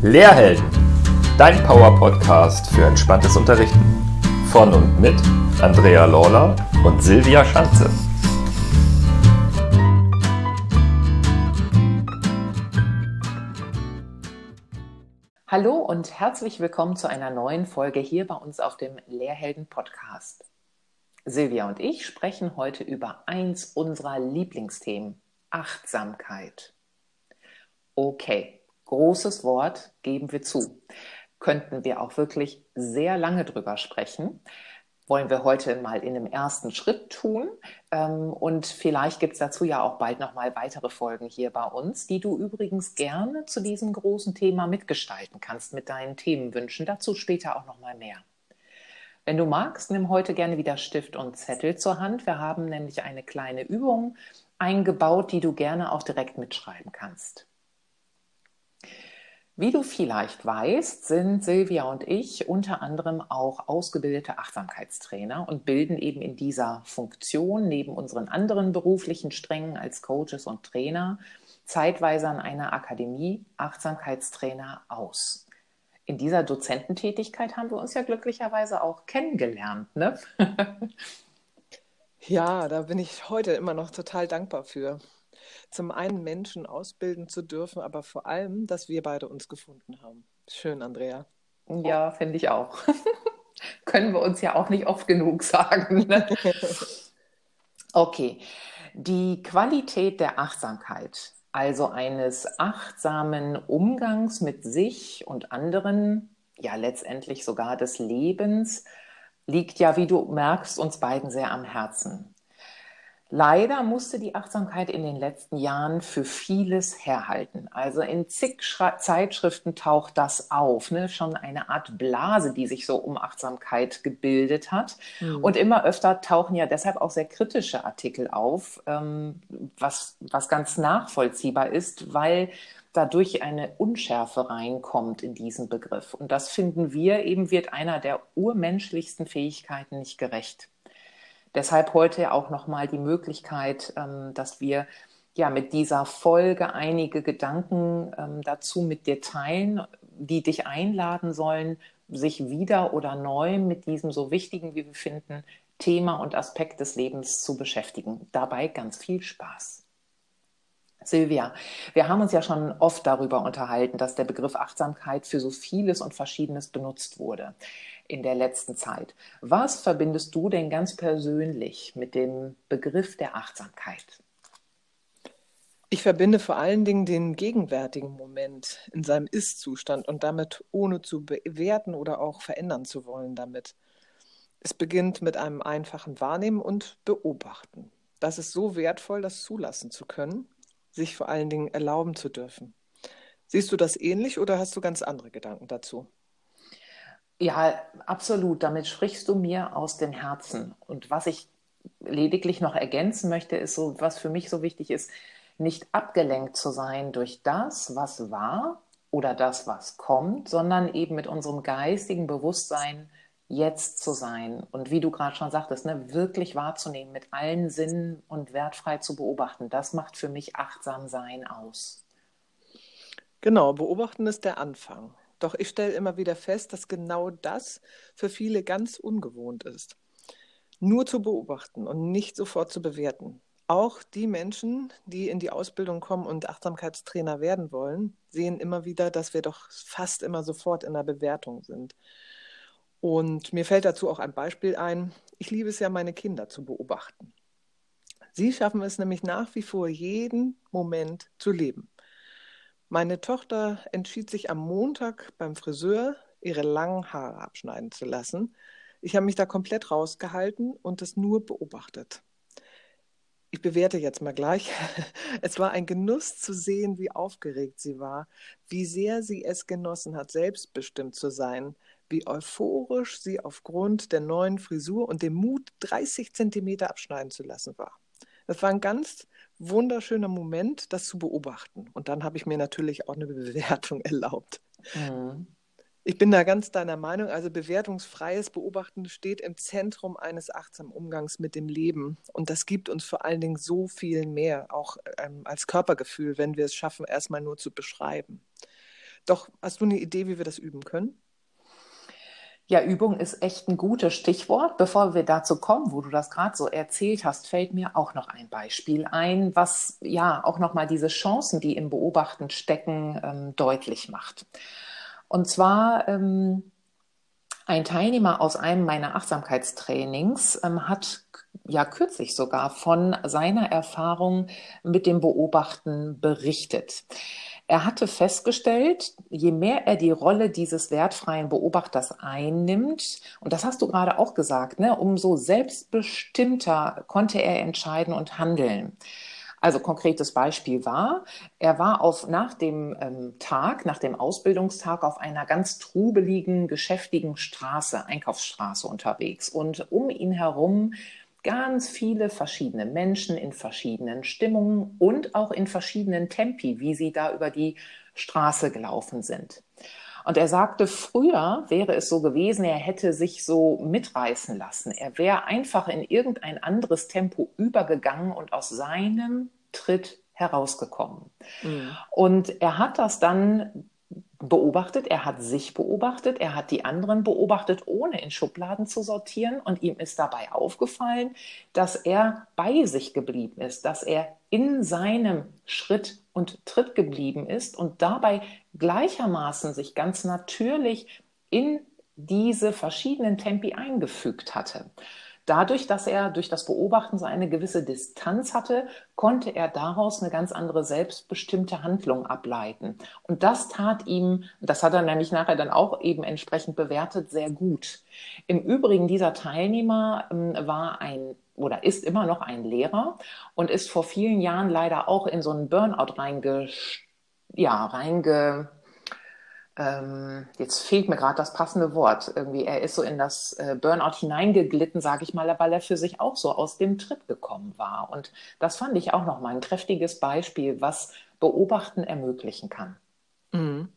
Lehrhelden, dein Power-Podcast für entspanntes Unterrichten. Von und mit Andrea Lawler und Silvia Schanze. Hallo und herzlich willkommen zu einer neuen Folge hier bei uns auf dem Lehrhelden Podcast. Silvia und ich sprechen heute über eins unserer Lieblingsthemen, Achtsamkeit. Okay, großes Wort, geben wir zu. Könnten wir auch wirklich sehr lange drüber sprechen. Wollen wir heute mal in einem ersten Schritt tun. Ähm, und vielleicht gibt es dazu ja auch bald nochmal weitere Folgen hier bei uns, die du übrigens gerne zu diesem großen Thema mitgestalten kannst mit deinen Themenwünschen. Dazu später auch nochmal mehr. Wenn du magst, nimm heute gerne wieder Stift und Zettel zur Hand. Wir haben nämlich eine kleine Übung eingebaut, die du gerne auch direkt mitschreiben kannst. Wie du vielleicht weißt, sind Silvia und ich unter anderem auch ausgebildete Achtsamkeitstrainer und bilden eben in dieser Funktion neben unseren anderen beruflichen Strängen als Coaches und Trainer zeitweise an einer Akademie Achtsamkeitstrainer aus in dieser Dozententätigkeit haben wir uns ja glücklicherweise auch kennengelernt. Ne? ja, da bin ich heute immer noch total dankbar für. Zum einen Menschen ausbilden zu dürfen, aber vor allem, dass wir beide uns gefunden haben. Schön, Andrea. Ja, finde ich auch. Können wir uns ja auch nicht oft genug sagen. Ne? okay, die Qualität der Achtsamkeit also eines achtsamen Umgangs mit sich und anderen, ja letztendlich sogar des Lebens, liegt ja, wie du merkst, uns beiden sehr am Herzen. Leider musste die Achtsamkeit in den letzten Jahren für vieles herhalten. Also in zig Schra Zeitschriften taucht das auf, ne? schon eine Art Blase, die sich so um Achtsamkeit gebildet hat. Mhm. Und immer öfter tauchen ja deshalb auch sehr kritische Artikel auf, ähm, was, was ganz nachvollziehbar ist, weil dadurch eine Unschärfe reinkommt in diesen Begriff. Und das finden wir eben wird einer der urmenschlichsten Fähigkeiten nicht gerecht. Deshalb heute auch nochmal die Möglichkeit, ähm, dass wir ja mit dieser Folge einige Gedanken ähm, dazu mit dir teilen, die dich einladen sollen, sich wieder oder neu mit diesem so wichtigen, wie wir finden, Thema und Aspekt des Lebens zu beschäftigen. Dabei ganz viel Spaß. Silvia, wir haben uns ja schon oft darüber unterhalten, dass der Begriff Achtsamkeit für so vieles und Verschiedenes benutzt wurde in der letzten Zeit. Was verbindest du denn ganz persönlich mit dem Begriff der Achtsamkeit? Ich verbinde vor allen Dingen den gegenwärtigen Moment in seinem Ist-Zustand und damit ohne zu bewerten oder auch verändern zu wollen damit. Es beginnt mit einem einfachen Wahrnehmen und Beobachten. Das ist so wertvoll, das zulassen zu können, sich vor allen Dingen erlauben zu dürfen. Siehst du das ähnlich oder hast du ganz andere Gedanken dazu? Ja, absolut. Damit sprichst du mir aus dem Herzen. Und was ich lediglich noch ergänzen möchte, ist so, was für mich so wichtig ist, nicht abgelenkt zu sein durch das, was war oder das, was kommt, sondern eben mit unserem geistigen Bewusstsein jetzt zu sein und wie du gerade schon sagtest, ne, wirklich wahrzunehmen, mit allen Sinnen und wertfrei zu beobachten. Das macht für mich achtsam sein aus. Genau, beobachten ist der Anfang. Doch ich stelle immer wieder fest, dass genau das für viele ganz ungewohnt ist. Nur zu beobachten und nicht sofort zu bewerten. Auch die Menschen, die in die Ausbildung kommen und Achtsamkeitstrainer werden wollen, sehen immer wieder, dass wir doch fast immer sofort in der Bewertung sind. Und mir fällt dazu auch ein Beispiel ein. Ich liebe es ja, meine Kinder zu beobachten. Sie schaffen es nämlich nach wie vor, jeden Moment zu leben. Meine Tochter entschied sich am Montag beim Friseur, ihre langen Haare abschneiden zu lassen. Ich habe mich da komplett rausgehalten und es nur beobachtet. Ich bewerte jetzt mal gleich. Es war ein Genuss zu sehen, wie aufgeregt sie war, wie sehr sie es genossen hat, selbstbestimmt zu sein, wie euphorisch sie aufgrund der neuen Frisur und dem Mut, 30 Zentimeter abschneiden zu lassen war. Das war ein ganz wunderschöner Moment, das zu beobachten. Und dann habe ich mir natürlich auch eine Bewertung erlaubt. Mhm. Ich bin da ganz deiner Meinung. Also bewertungsfreies Beobachten steht im Zentrum eines achtsamen Umgangs mit dem Leben. Und das gibt uns vor allen Dingen so viel mehr, auch ähm, als Körpergefühl, wenn wir es schaffen, erstmal nur zu beschreiben. Doch hast du eine Idee, wie wir das üben können? Ja, Übung ist echt ein gutes Stichwort. Bevor wir dazu kommen, wo du das gerade so erzählt hast, fällt mir auch noch ein Beispiel ein, was ja auch nochmal diese Chancen, die im Beobachten stecken, ähm, deutlich macht. Und zwar ähm, ein Teilnehmer aus einem meiner Achtsamkeitstrainings ähm, hat ja kürzlich sogar von seiner Erfahrung mit dem Beobachten berichtet. Er hatte festgestellt, je mehr er die Rolle dieses wertfreien Beobachters einnimmt, und das hast du gerade auch gesagt, ne, umso selbstbestimmter konnte er entscheiden und handeln. Also konkretes Beispiel war, er war auf, nach dem ähm, Tag, nach dem Ausbildungstag auf einer ganz trubeligen, geschäftigen Straße, Einkaufsstraße unterwegs und um ihn herum ganz viele verschiedene Menschen in verschiedenen Stimmungen und auch in verschiedenen Tempi, wie sie da über die Straße gelaufen sind. Und er sagte, früher wäre es so gewesen, er hätte sich so mitreißen lassen. Er wäre einfach in irgendein anderes Tempo übergegangen und aus seinem Tritt herausgekommen. Mhm. Und er hat das dann beobachtet, er hat sich beobachtet, er hat die anderen beobachtet, ohne in Schubladen zu sortieren. Und ihm ist dabei aufgefallen, dass er bei sich geblieben ist, dass er in seinem Schritt und Tritt geblieben ist und dabei gleichermaßen sich ganz natürlich in diese verschiedenen Tempi eingefügt hatte. Dadurch, dass er durch das Beobachten so eine gewisse Distanz hatte, konnte er daraus eine ganz andere selbstbestimmte Handlung ableiten. Und das tat ihm, das hat er nämlich nachher dann auch eben entsprechend bewertet, sehr gut. Im Übrigen, dieser Teilnehmer ähm, war ein oder ist immer noch ein Lehrer und ist vor vielen Jahren leider auch in so einen Burnout reinge, ja, reinge, ähm, jetzt fehlt mir gerade das passende Wort. Irgendwie, er ist so in das äh, Burnout hineingeglitten, sage ich mal, weil er für sich auch so aus dem Tritt gekommen war. Und das fand ich auch nochmal ein kräftiges Beispiel, was Beobachten ermöglichen kann. Mhm.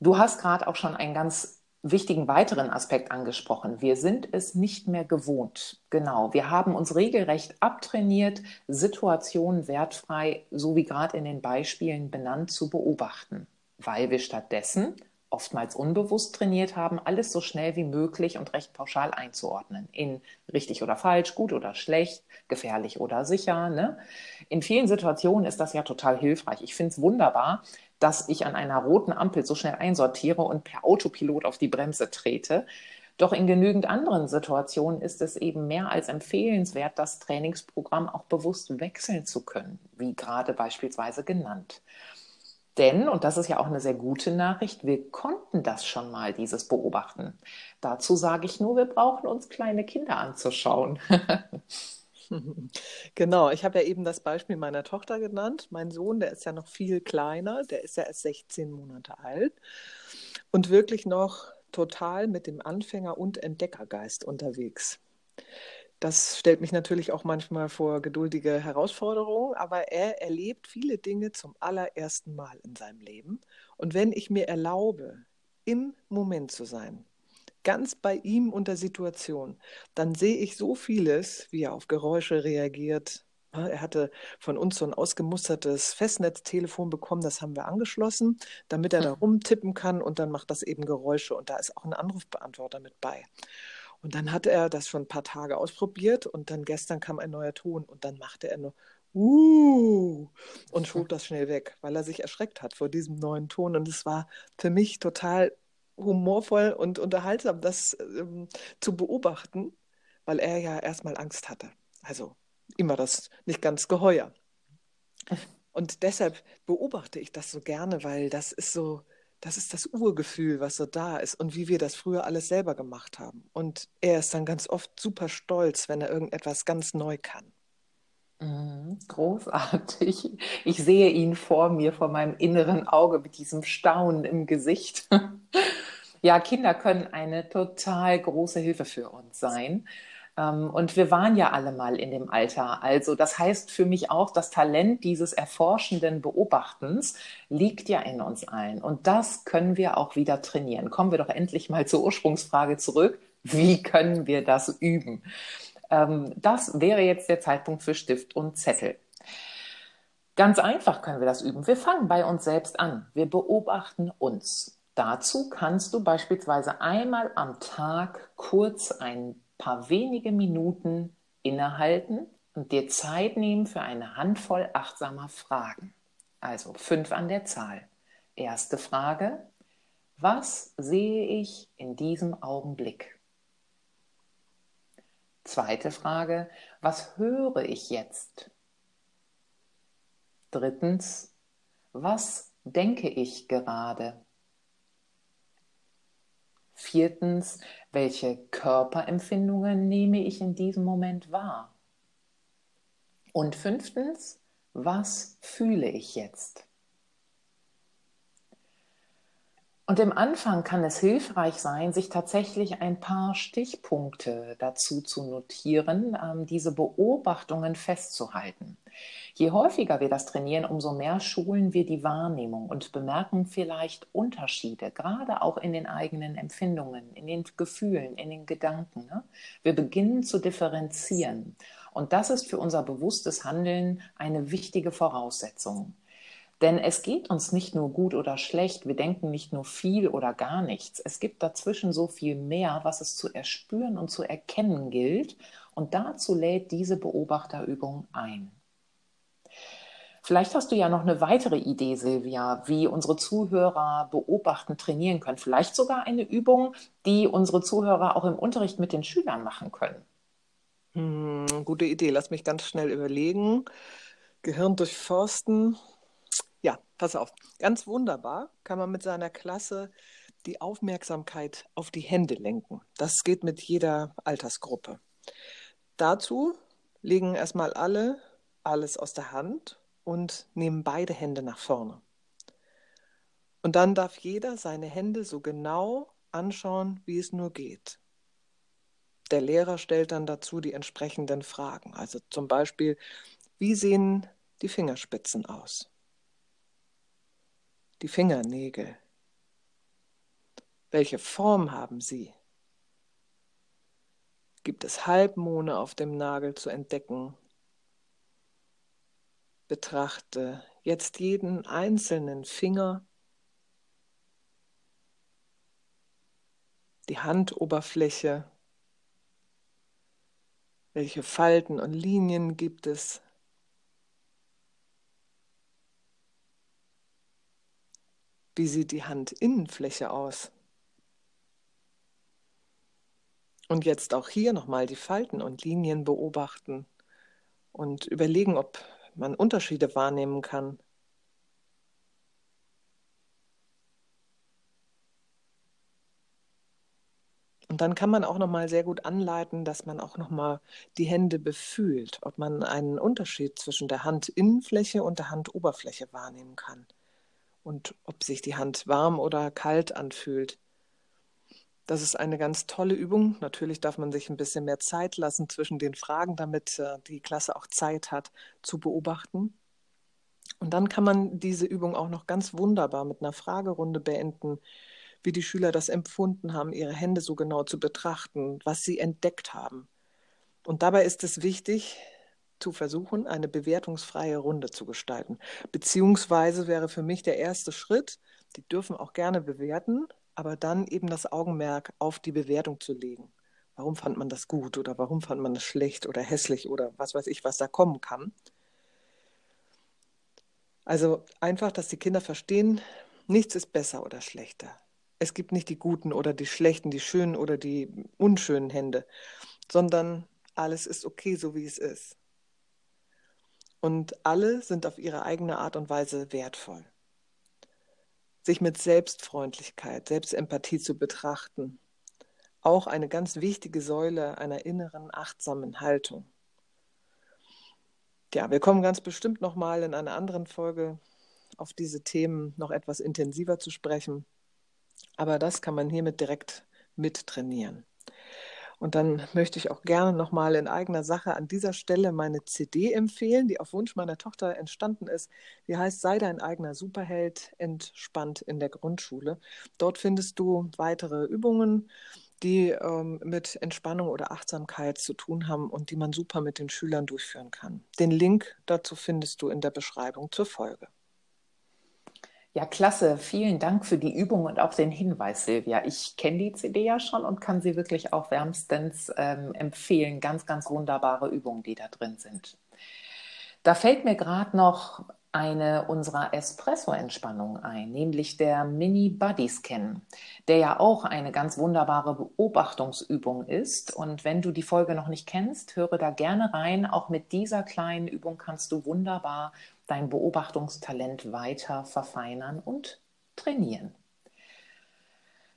Du hast gerade auch schon einen ganz wichtigen weiteren Aspekt angesprochen. Wir sind es nicht mehr gewohnt. Genau. Wir haben uns regelrecht abtrainiert, Situationen wertfrei, so wie gerade in den Beispielen benannt, zu beobachten, weil wir stattdessen oftmals unbewusst trainiert haben, alles so schnell wie möglich und recht pauschal einzuordnen. In richtig oder falsch, gut oder schlecht, gefährlich oder sicher. Ne? In vielen Situationen ist das ja total hilfreich. Ich finde es wunderbar, dass ich an einer roten Ampel so schnell einsortiere und per Autopilot auf die Bremse trete. Doch in genügend anderen Situationen ist es eben mehr als empfehlenswert, das Trainingsprogramm auch bewusst wechseln zu können, wie gerade beispielsweise genannt. Denn, und das ist ja auch eine sehr gute Nachricht, wir konnten das schon mal, dieses Beobachten. Dazu sage ich nur, wir brauchen uns kleine Kinder anzuschauen. Genau, ich habe ja eben das Beispiel meiner Tochter genannt. Mein Sohn, der ist ja noch viel kleiner, der ist ja erst 16 Monate alt und wirklich noch total mit dem Anfänger- und Entdeckergeist unterwegs. Das stellt mich natürlich auch manchmal vor geduldige Herausforderungen, aber er erlebt viele Dinge zum allerersten Mal in seinem Leben. Und wenn ich mir erlaube, im Moment zu sein, ganz bei ihm und der Situation, dann sehe ich so vieles, wie er auf Geräusche reagiert. Er hatte von uns so ein ausgemustertes Festnetztelefon bekommen, das haben wir angeschlossen, damit er da hm. rumtippen kann und dann macht das eben Geräusche und da ist auch ein Anrufbeantworter mit bei. Und dann hat er das schon ein paar Tage ausprobiert und dann gestern kam ein neuer Ton und dann machte er nur uh und schob das schnell weg, weil er sich erschreckt hat vor diesem neuen Ton. Und es war für mich total humorvoll und unterhaltsam, das ähm, zu beobachten, weil er ja erstmal Angst hatte. Also immer das nicht ganz geheuer. Und deshalb beobachte ich das so gerne, weil das ist so, das ist das Urgefühl, was so da ist und wie wir das früher alles selber gemacht haben. Und er ist dann ganz oft super stolz, wenn er irgendetwas ganz neu kann. Mhm, großartig. Ich sehe ihn vor mir, vor meinem inneren Auge mit diesem Staunen im Gesicht. Ja, Kinder können eine total große Hilfe für uns sein. Ähm, und wir waren ja alle mal in dem Alter. Also das heißt für mich auch, das Talent dieses erforschenden Beobachtens liegt ja in uns allen. Und das können wir auch wieder trainieren. Kommen wir doch endlich mal zur Ursprungsfrage zurück. Wie können wir das üben? Ähm, das wäre jetzt der Zeitpunkt für Stift und Zettel. Ganz einfach können wir das üben. Wir fangen bei uns selbst an. Wir beobachten uns. Dazu kannst du beispielsweise einmal am Tag kurz ein paar wenige Minuten innehalten und dir Zeit nehmen für eine Handvoll achtsamer Fragen. Also fünf an der Zahl. Erste Frage, was sehe ich in diesem Augenblick? Zweite Frage, was höre ich jetzt? Drittens, was denke ich gerade? Viertens, welche Körperempfindungen nehme ich in diesem Moment wahr? Und fünftens, was fühle ich jetzt? Und im Anfang kann es hilfreich sein, sich tatsächlich ein paar Stichpunkte dazu zu notieren, ähm, diese Beobachtungen festzuhalten. Je häufiger wir das trainieren, umso mehr schulen wir die Wahrnehmung und bemerken vielleicht Unterschiede, gerade auch in den eigenen Empfindungen, in den Gefühlen, in den Gedanken. Ne? Wir beginnen zu differenzieren. Und das ist für unser bewusstes Handeln eine wichtige Voraussetzung. Denn es geht uns nicht nur gut oder schlecht, wir denken nicht nur viel oder gar nichts. Es gibt dazwischen so viel mehr, was es zu erspüren und zu erkennen gilt. Und dazu lädt diese Beobachterübung ein. Vielleicht hast du ja noch eine weitere Idee, Silvia, wie unsere Zuhörer beobachten, trainieren können. Vielleicht sogar eine Übung, die unsere Zuhörer auch im Unterricht mit den Schülern machen können. Hm, gute Idee. Lass mich ganz schnell überlegen. Gehirn durchforsten. Pass auf. Ganz wunderbar kann man mit seiner Klasse die Aufmerksamkeit auf die Hände lenken. Das geht mit jeder Altersgruppe. Dazu legen erstmal alle alles aus der Hand und nehmen beide Hände nach vorne. Und dann darf jeder seine Hände so genau anschauen, wie es nur geht. Der Lehrer stellt dann dazu die entsprechenden Fragen. Also zum Beispiel, wie sehen die Fingerspitzen aus? Die Fingernägel. Welche Form haben sie? Gibt es Halbmone auf dem Nagel zu entdecken? Betrachte jetzt jeden einzelnen Finger, die Handoberfläche, welche Falten und Linien gibt es? Wie sieht die Handinnenfläche aus? Und jetzt auch hier nochmal die Falten und Linien beobachten und überlegen, ob man Unterschiede wahrnehmen kann. Und dann kann man auch noch mal sehr gut anleiten, dass man auch noch mal die Hände befühlt, ob man einen Unterschied zwischen der Handinnenfläche und der Handoberfläche wahrnehmen kann und ob sich die Hand warm oder kalt anfühlt. Das ist eine ganz tolle Übung. Natürlich darf man sich ein bisschen mehr Zeit lassen zwischen den Fragen, damit äh, die Klasse auch Zeit hat zu beobachten. Und dann kann man diese Übung auch noch ganz wunderbar mit einer Fragerunde beenden, wie die Schüler das empfunden haben, ihre Hände so genau zu betrachten, was sie entdeckt haben. Und dabei ist es wichtig, zu versuchen, eine bewertungsfreie Runde zu gestalten. Beziehungsweise wäre für mich der erste Schritt, die dürfen auch gerne bewerten, aber dann eben das Augenmerk auf die Bewertung zu legen. Warum fand man das gut oder warum fand man das schlecht oder hässlich oder was weiß ich, was da kommen kann. Also einfach, dass die Kinder verstehen, nichts ist besser oder schlechter. Es gibt nicht die guten oder die schlechten, die schönen oder die unschönen Hände, sondern alles ist okay, so wie es ist. Und alle sind auf ihre eigene Art und Weise wertvoll sich mit Selbstfreundlichkeit, Selbstempathie zu betrachten. Auch eine ganz wichtige Säule einer inneren achtsamen Haltung. Ja, wir kommen ganz bestimmt nochmal in einer anderen Folge auf diese Themen noch etwas intensiver zu sprechen. Aber das kann man hiermit direkt mittrainieren. Und dann möchte ich auch gerne nochmal in eigener Sache an dieser Stelle meine CD empfehlen, die auf Wunsch meiner Tochter entstanden ist. Die heißt Sei dein eigener Superheld, entspannt in der Grundschule. Dort findest du weitere Übungen, die ähm, mit Entspannung oder Achtsamkeit zu tun haben und die man super mit den Schülern durchführen kann. Den Link dazu findest du in der Beschreibung zur Folge. Ja, klasse. Vielen Dank für die Übung und auch den Hinweis, Silvia. Ich kenne die CD ja schon und kann sie wirklich auch wärmstens ähm, empfehlen. Ganz, ganz wunderbare Übungen, die da drin sind. Da fällt mir gerade noch eine unserer Espresso-Entspannungen ein, nämlich der Mini Body Scan, der ja auch eine ganz wunderbare Beobachtungsübung ist. Und wenn du die Folge noch nicht kennst, höre da gerne rein. Auch mit dieser kleinen Übung kannst du wunderbar dein Beobachtungstalent weiter verfeinern und trainieren.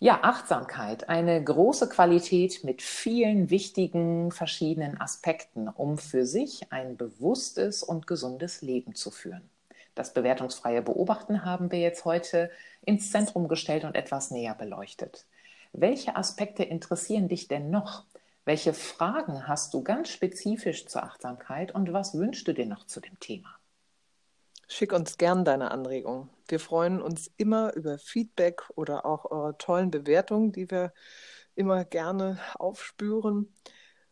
Ja, Achtsamkeit, eine große Qualität mit vielen wichtigen verschiedenen Aspekten, um für sich ein bewusstes und gesundes Leben zu führen. Das bewertungsfreie Beobachten haben wir jetzt heute ins Zentrum gestellt und etwas näher beleuchtet. Welche Aspekte interessieren dich denn noch? Welche Fragen hast du ganz spezifisch zur Achtsamkeit und was wünschst du dir noch zu dem Thema? Schick uns gern deine Anregungen. Wir freuen uns immer über Feedback oder auch eure tollen Bewertungen, die wir immer gerne aufspüren.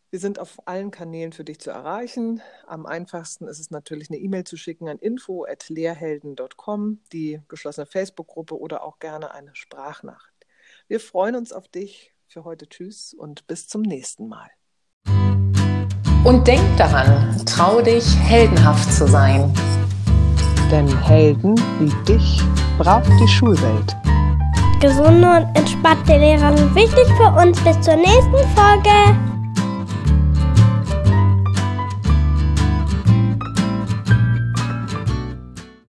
Wir sind auf allen Kanälen für dich zu erreichen. Am einfachsten ist es natürlich, eine E-Mail zu schicken an info.lehrhelden.com, die geschlossene Facebook-Gruppe oder auch gerne eine Sprachnachricht. Wir freuen uns auf dich. Für heute Tschüss und bis zum nächsten Mal. Und denk daran, trau dich, heldenhaft zu sein. Denn Helden wie dich braucht die Schulwelt. Gesunde und entspannte Lehrer sind wichtig für uns. Bis zur nächsten Folge.